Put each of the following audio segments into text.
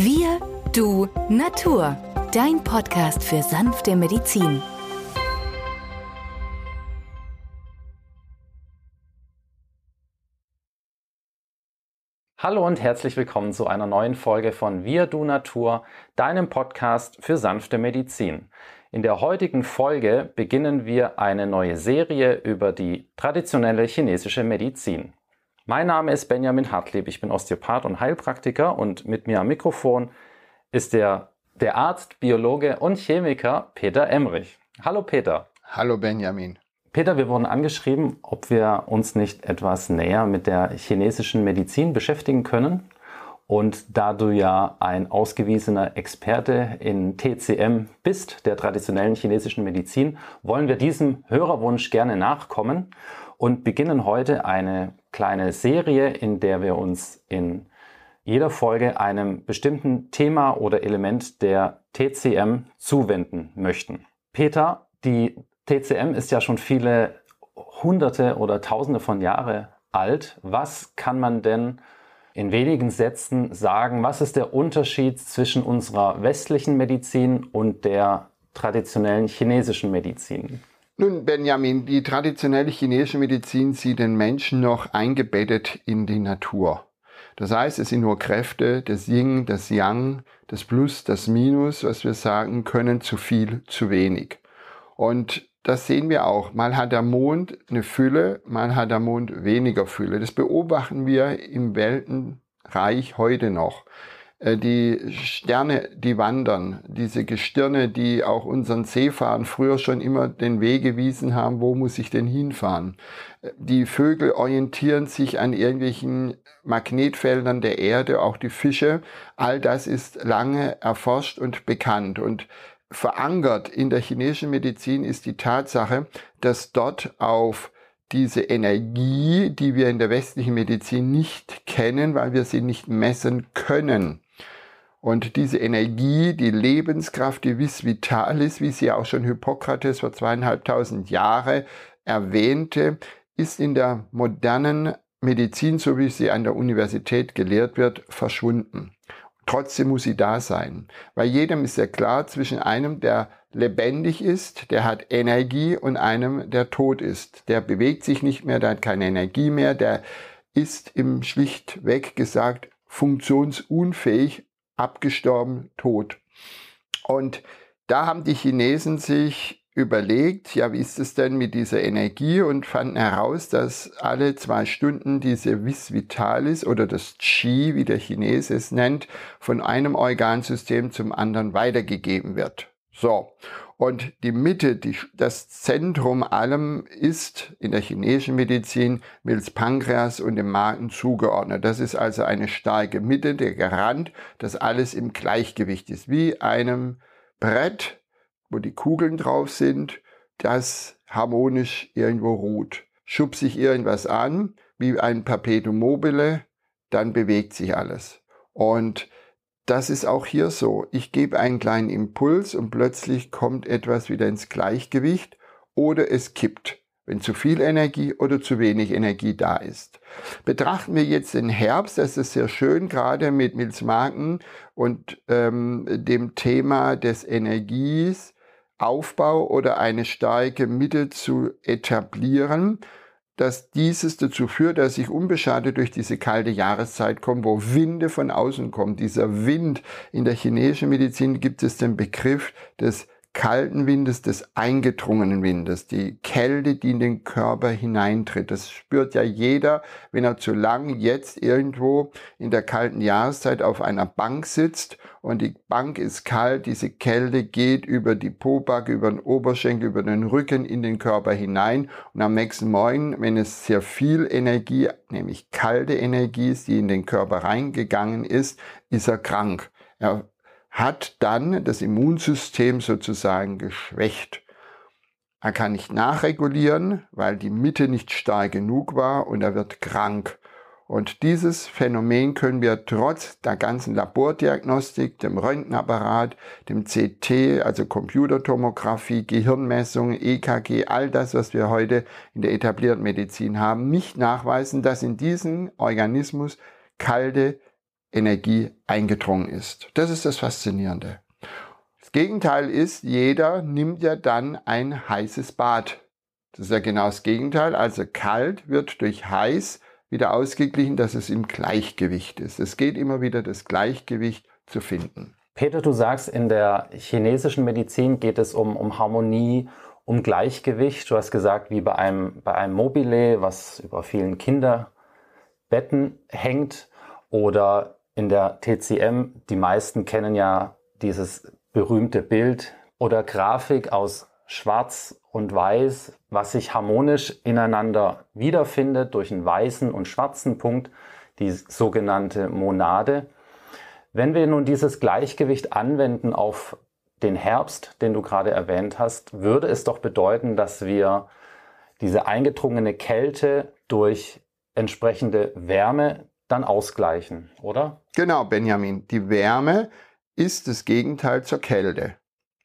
Wir, du, Natur. Dein Podcast für sanfte Medizin. Hallo und herzlich willkommen zu einer neuen Folge von Wir, du, Natur, deinem Podcast für sanfte Medizin. In der heutigen Folge beginnen wir eine neue Serie über die traditionelle chinesische Medizin. Mein Name ist Benjamin Hartlieb, ich bin Osteopath und Heilpraktiker und mit mir am Mikrofon ist der, der Arzt, Biologe und Chemiker Peter Emrich. Hallo Peter. Hallo Benjamin. Peter, wir wurden angeschrieben, ob wir uns nicht etwas näher mit der chinesischen Medizin beschäftigen können. Und da du ja ein ausgewiesener Experte in TCM bist, der traditionellen chinesischen Medizin, wollen wir diesem Hörerwunsch gerne nachkommen und beginnen heute eine kleine Serie, in der wir uns in jeder Folge einem bestimmten Thema oder Element der TCM zuwenden möchten. Peter, die TCM ist ja schon viele hunderte oder tausende von Jahre alt. Was kann man denn in wenigen Sätzen sagen? Was ist der Unterschied zwischen unserer westlichen Medizin und der traditionellen chinesischen Medizin? Nun, Benjamin, die traditionelle chinesische Medizin sieht den Menschen noch eingebettet in die Natur. Das heißt, es sind nur Kräfte, das Yin, das Yang, das Plus, das Minus, was wir sagen können, zu viel, zu wenig. Und das sehen wir auch. Mal hat der Mond eine Fülle, mal hat der Mond weniger Fülle. Das beobachten wir im Weltenreich heute noch. Äh, die Sterne, die wandern, diese Gestirne, die auch unseren Seefahren früher schon immer den Weg gewiesen haben, wo muss ich denn hinfahren? Äh, die Vögel orientieren sich an irgendwelchen Magnetfeldern der Erde, auch die Fische. All das ist lange erforscht und bekannt und verankert in der chinesischen Medizin ist die Tatsache, dass dort auf diese Energie, die wir in der westlichen Medizin nicht kennen, weil wir sie nicht messen können, und diese Energie, die Lebenskraft, die vis vitalis, wie sie auch schon Hippokrates vor zweieinhalbtausend Jahre erwähnte, ist in der modernen Medizin, so wie sie an der Universität gelehrt wird, verschwunden. Trotzdem muss sie da sein. Bei jedem ist ja klar, zwischen einem, der lebendig ist, der hat Energie und einem, der tot ist. Der bewegt sich nicht mehr, der hat keine Energie mehr, der ist im schlichtweg gesagt funktionsunfähig abgestorben, tot. Und da haben die Chinesen sich überlegt, ja, wie ist es denn mit dieser Energie und fanden heraus, dass alle zwei Stunden diese Vis Vitalis oder das Qi, wie der Chinese es nennt, von einem Organsystem zum anderen weitergegeben wird. So. Und die Mitte, die, das Zentrum allem ist in der chinesischen Medizin mittels Pankreas und dem Magen zugeordnet. Das ist also eine starke Mitte, der Garant, dass alles im Gleichgewicht ist. Wie einem Brett, wo die Kugeln drauf sind, das harmonisch irgendwo ruht. Schub sich irgendwas an, wie ein Perpetuum mobile, dann bewegt sich alles. Und das ist auch hier so. Ich gebe einen kleinen Impuls und plötzlich kommt etwas wieder ins Gleichgewicht oder es kippt, wenn zu viel Energie oder zu wenig Energie da ist. Betrachten wir jetzt den Herbst, das ist sehr schön, gerade mit Mills Marken und ähm, dem Thema des Energies, Aufbau oder eine starke Mitte zu etablieren dass dieses dazu führt, dass ich unbeschadet durch diese kalte Jahreszeit komme, wo Winde von außen kommen. Dieser Wind in der chinesischen Medizin gibt es den Begriff des kalten Windes, des eingedrungenen Windes, die Kälte, die in den Körper hineintritt. Das spürt ja jeder, wenn er zu lang jetzt irgendwo in der kalten Jahreszeit auf einer Bank sitzt und die Bank ist kalt, diese Kälte geht über die Pobacke, über den Oberschenkel, über den Rücken in den Körper hinein und am nächsten Morgen, wenn es sehr viel Energie, nämlich kalte Energie ist, die in den Körper reingegangen ist, ist er krank. Er hat dann das Immunsystem sozusagen geschwächt. Er kann nicht nachregulieren, weil die Mitte nicht stark genug war und er wird krank. Und dieses Phänomen können wir trotz der ganzen Labordiagnostik, dem Röntgenapparat, dem CT, also Computertomographie, Gehirnmessungen, EKG, all das, was wir heute in der etablierten Medizin haben, nicht nachweisen, dass in diesem Organismus kalte Energie eingedrungen ist. Das ist das Faszinierende. Das Gegenteil ist, jeder nimmt ja dann ein heißes Bad. Das ist ja genau das Gegenteil. Also kalt wird durch heiß wieder ausgeglichen, dass es im Gleichgewicht ist. Es geht immer wieder, das Gleichgewicht zu finden. Peter, du sagst, in der chinesischen Medizin geht es um, um Harmonie, um Gleichgewicht. Du hast gesagt, wie bei einem, bei einem Mobile, was über vielen Kinderbetten hängt. Oder in der TCM, die meisten kennen ja dieses berühmte Bild oder Grafik aus Schwarz und Weiß, was sich harmonisch ineinander wiederfindet durch einen weißen und schwarzen Punkt, die sogenannte Monade. Wenn wir nun dieses Gleichgewicht anwenden auf den Herbst, den du gerade erwähnt hast, würde es doch bedeuten, dass wir diese eingedrungene Kälte durch entsprechende Wärme dann ausgleichen, oder? Genau, Benjamin. Die Wärme ist das Gegenteil zur Kälte.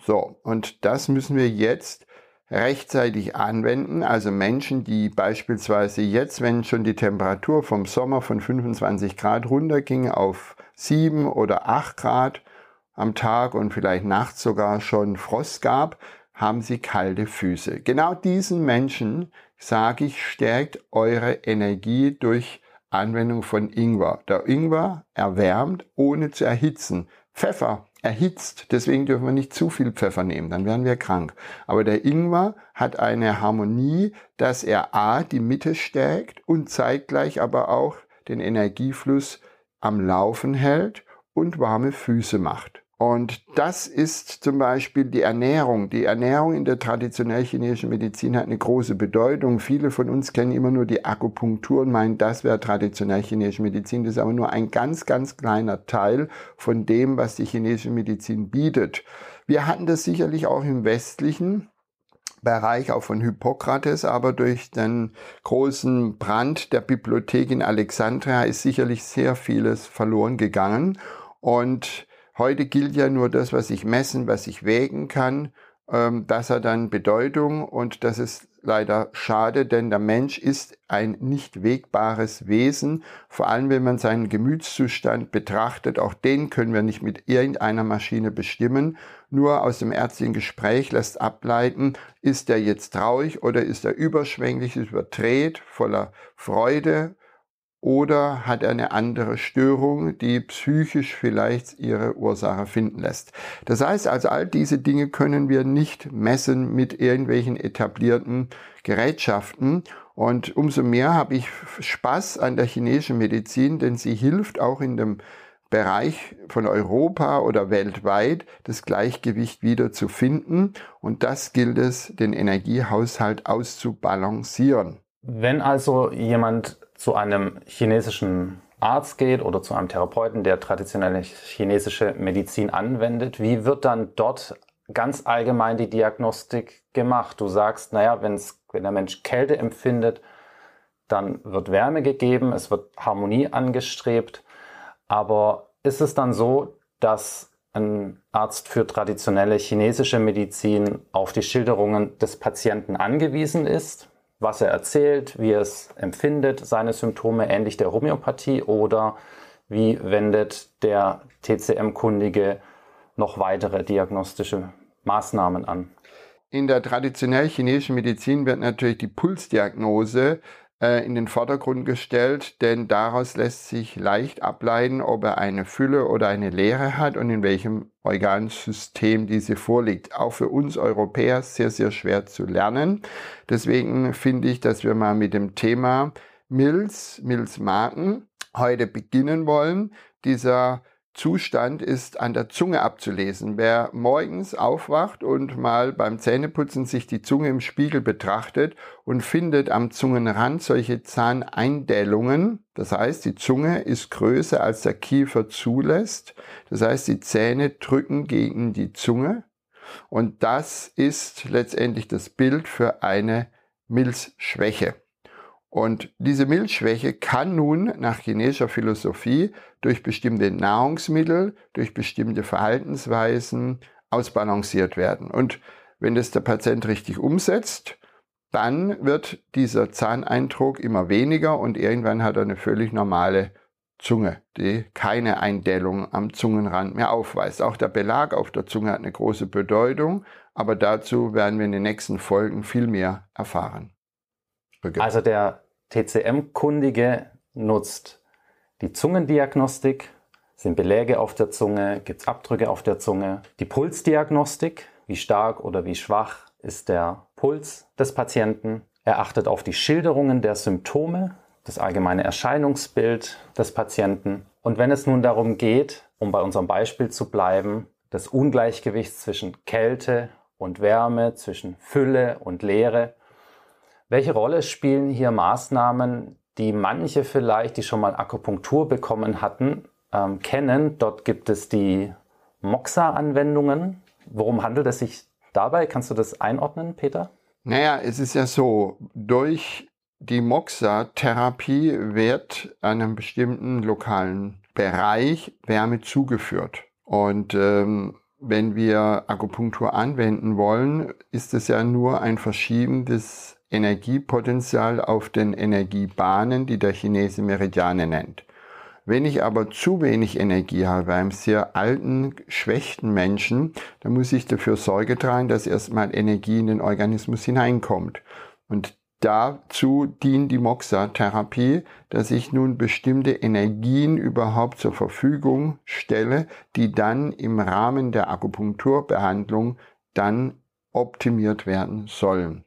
So, und das müssen wir jetzt rechtzeitig anwenden. Also Menschen, die beispielsweise jetzt, wenn schon die Temperatur vom Sommer von 25 Grad runterging auf 7 oder 8 Grad am Tag und vielleicht nachts sogar schon Frost gab, haben sie kalte Füße. Genau diesen Menschen sage ich, stärkt eure Energie durch Anwendung von Ingwer. Der Ingwer erwärmt, ohne zu erhitzen. Pfeffer erhitzt, deswegen dürfen wir nicht zu viel Pfeffer nehmen, dann werden wir krank. Aber der Ingwer hat eine Harmonie, dass er A, die Mitte stärkt und zeitgleich aber auch den Energiefluss am Laufen hält und warme Füße macht. Und das ist zum Beispiel die Ernährung. Die Ernährung in der traditionell chinesischen Medizin hat eine große Bedeutung. Viele von uns kennen immer nur die Akupunktur und meinen, das wäre traditionell chinesische Medizin. Das ist aber nur ein ganz, ganz kleiner Teil von dem, was die chinesische Medizin bietet. Wir hatten das sicherlich auch im westlichen Bereich auch von Hippokrates, aber durch den großen Brand der Bibliothek in Alexandria ist sicherlich sehr vieles verloren gegangen. Und Heute gilt ja nur das, was ich messen, was ich wägen kann. Ähm, das hat dann Bedeutung und das ist leider schade, denn der Mensch ist ein nicht wegbares Wesen, vor allem wenn man seinen Gemütszustand betrachtet. Auch den können wir nicht mit irgendeiner Maschine bestimmen. Nur aus dem ärztlichen Gespräch lässt ableiten, ist er jetzt traurig oder ist er überschwänglich, überdreht, voller Freude oder hat er eine andere Störung, die psychisch vielleicht ihre Ursache finden lässt. Das heißt also, all diese Dinge können wir nicht messen mit irgendwelchen etablierten Gerätschaften. Und umso mehr habe ich Spaß an der chinesischen Medizin, denn sie hilft auch in dem Bereich von Europa oder weltweit das Gleichgewicht wieder zu finden. Und das gilt es, den Energiehaushalt auszubalancieren. Wenn also jemand zu einem chinesischen Arzt geht oder zu einem Therapeuten, der traditionelle chinesische Medizin anwendet, wie wird dann dort ganz allgemein die Diagnostik gemacht? Du sagst, naja, wenn's, wenn der Mensch Kälte empfindet, dann wird Wärme gegeben, es wird Harmonie angestrebt. Aber ist es dann so, dass ein Arzt für traditionelle chinesische Medizin auf die Schilderungen des Patienten angewiesen ist? Was er erzählt, wie er es empfindet, seine Symptome, ähnlich der Homöopathie oder wie wendet der TCM-Kundige noch weitere diagnostische Maßnahmen an? In der traditionell chinesischen Medizin wird natürlich die Pulsdiagnose in den Vordergrund gestellt, denn daraus lässt sich leicht ableiten, ob er eine Fülle oder eine Leere hat und in welchem Organsystem diese vorliegt. Auch für uns Europäer sehr, sehr schwer zu lernen. Deswegen finde ich, dass wir mal mit dem Thema Milz, Milzmarken heute beginnen wollen. Dieser Zustand ist an der Zunge abzulesen. Wer morgens aufwacht und mal beim Zähneputzen sich die Zunge im Spiegel betrachtet und findet am Zungenrand solche Zahneindellungen, das heißt, die Zunge ist größer als der Kiefer zulässt, das heißt, die Zähne drücken gegen die Zunge und das ist letztendlich das Bild für eine Milzschwäche. Und diese Milchschwäche kann nun nach chinesischer Philosophie durch bestimmte Nahrungsmittel, durch bestimmte Verhaltensweisen ausbalanciert werden. Und wenn das der Patient richtig umsetzt, dann wird dieser Zahneindruck immer weniger und irgendwann hat er eine völlig normale Zunge, die keine Eindellung am Zungenrand mehr aufweist. Auch der Belag auf der Zunge hat eine große Bedeutung, aber dazu werden wir in den nächsten Folgen viel mehr erfahren. Also der TCM-Kundige nutzt die Zungendiagnostik, sind Beläge auf der Zunge, gibt es Abdrücke auf der Zunge, die Pulsdiagnostik, wie stark oder wie schwach ist der Puls des Patienten. Er achtet auf die Schilderungen der Symptome, das allgemeine Erscheinungsbild des Patienten. Und wenn es nun darum geht, um bei unserem Beispiel zu bleiben, das Ungleichgewicht zwischen Kälte und Wärme, zwischen Fülle und Leere, welche Rolle spielen hier Maßnahmen, die manche vielleicht, die schon mal Akupunktur bekommen hatten, ähm, kennen? Dort gibt es die Moxa-Anwendungen. Worum handelt es sich dabei? Kannst du das einordnen, Peter? Naja, es ist ja so, durch die Moxa-Therapie wird einem bestimmten lokalen Bereich Wärme zugeführt. Und ähm, wenn wir Akupunktur anwenden wollen, ist es ja nur ein Verschieben des Energiepotenzial auf den Energiebahnen, die der Chinese Meridiane nennt. Wenn ich aber zu wenig Energie habe einem sehr alten, schwächten Menschen, dann muss ich dafür Sorge tragen, dass erstmal Energie in den Organismus hineinkommt. Und dazu dient die Moxa-Therapie, dass ich nun bestimmte Energien überhaupt zur Verfügung stelle, die dann im Rahmen der Akupunkturbehandlung dann optimiert werden sollen.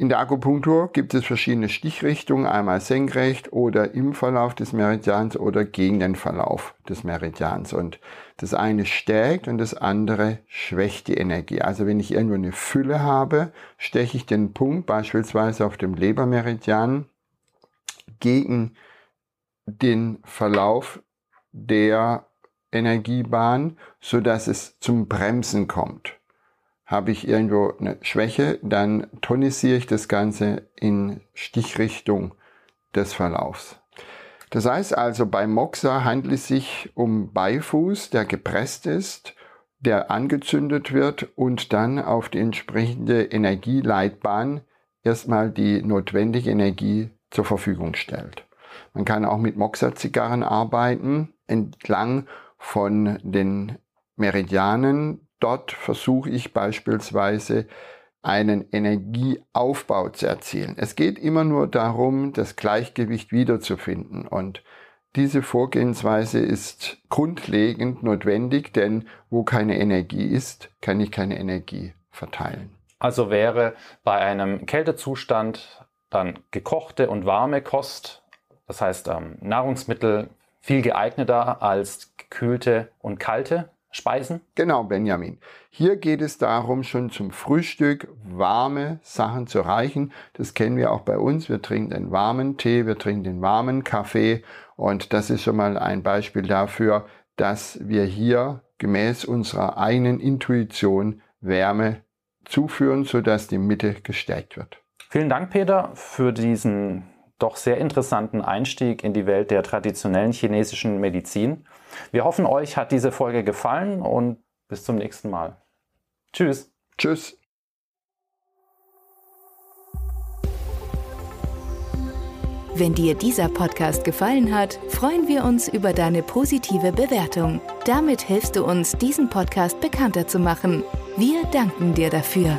In der Akupunktur gibt es verschiedene Stichrichtungen, einmal senkrecht oder im Verlauf des Meridians oder gegen den Verlauf des Meridians. Und das eine stärkt und das andere schwächt die Energie. Also wenn ich irgendwo eine Fülle habe, steche ich den Punkt beispielsweise auf dem Lebermeridian gegen den Verlauf der Energiebahn, so dass es zum Bremsen kommt. Habe ich irgendwo eine Schwäche, dann tonisiere ich das Ganze in Stichrichtung des Verlaufs. Das heißt also, bei Moxa handelt es sich um Beifuß, der gepresst ist, der angezündet wird und dann auf die entsprechende Energieleitbahn erstmal die notwendige Energie zur Verfügung stellt. Man kann auch mit Moxa-Zigarren arbeiten, entlang von den Meridianen Dort versuche ich beispielsweise einen Energieaufbau zu erzielen. Es geht immer nur darum, das Gleichgewicht wiederzufinden und diese Vorgehensweise ist grundlegend notwendig, denn wo keine Energie ist, kann ich keine Energie verteilen. Also wäre bei einem Kältezustand dann gekochte und warme Kost, das heißt ähm, Nahrungsmittel, viel geeigneter als gekühlte und kalte Speisen? Genau, Benjamin. Hier geht es darum, schon zum Frühstück warme Sachen zu reichen. Das kennen wir auch bei uns. Wir trinken den warmen Tee, wir trinken den warmen Kaffee und das ist schon mal ein Beispiel dafür, dass wir hier gemäß unserer eigenen Intuition Wärme zuführen, sodass die Mitte gestärkt wird. Vielen Dank, Peter, für diesen doch sehr interessanten Einstieg in die Welt der traditionellen chinesischen Medizin. Wir hoffen, euch hat diese Folge gefallen und bis zum nächsten Mal. Tschüss. Tschüss. Wenn dir dieser Podcast gefallen hat, freuen wir uns über deine positive Bewertung. Damit hilfst du uns, diesen Podcast bekannter zu machen. Wir danken dir dafür.